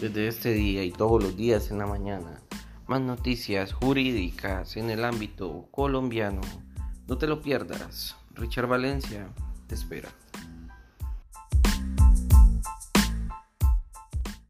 Desde este día y todos los días en la mañana, más noticias jurídicas en el ámbito colombiano. No te lo pierdas. Richard Valencia te espera.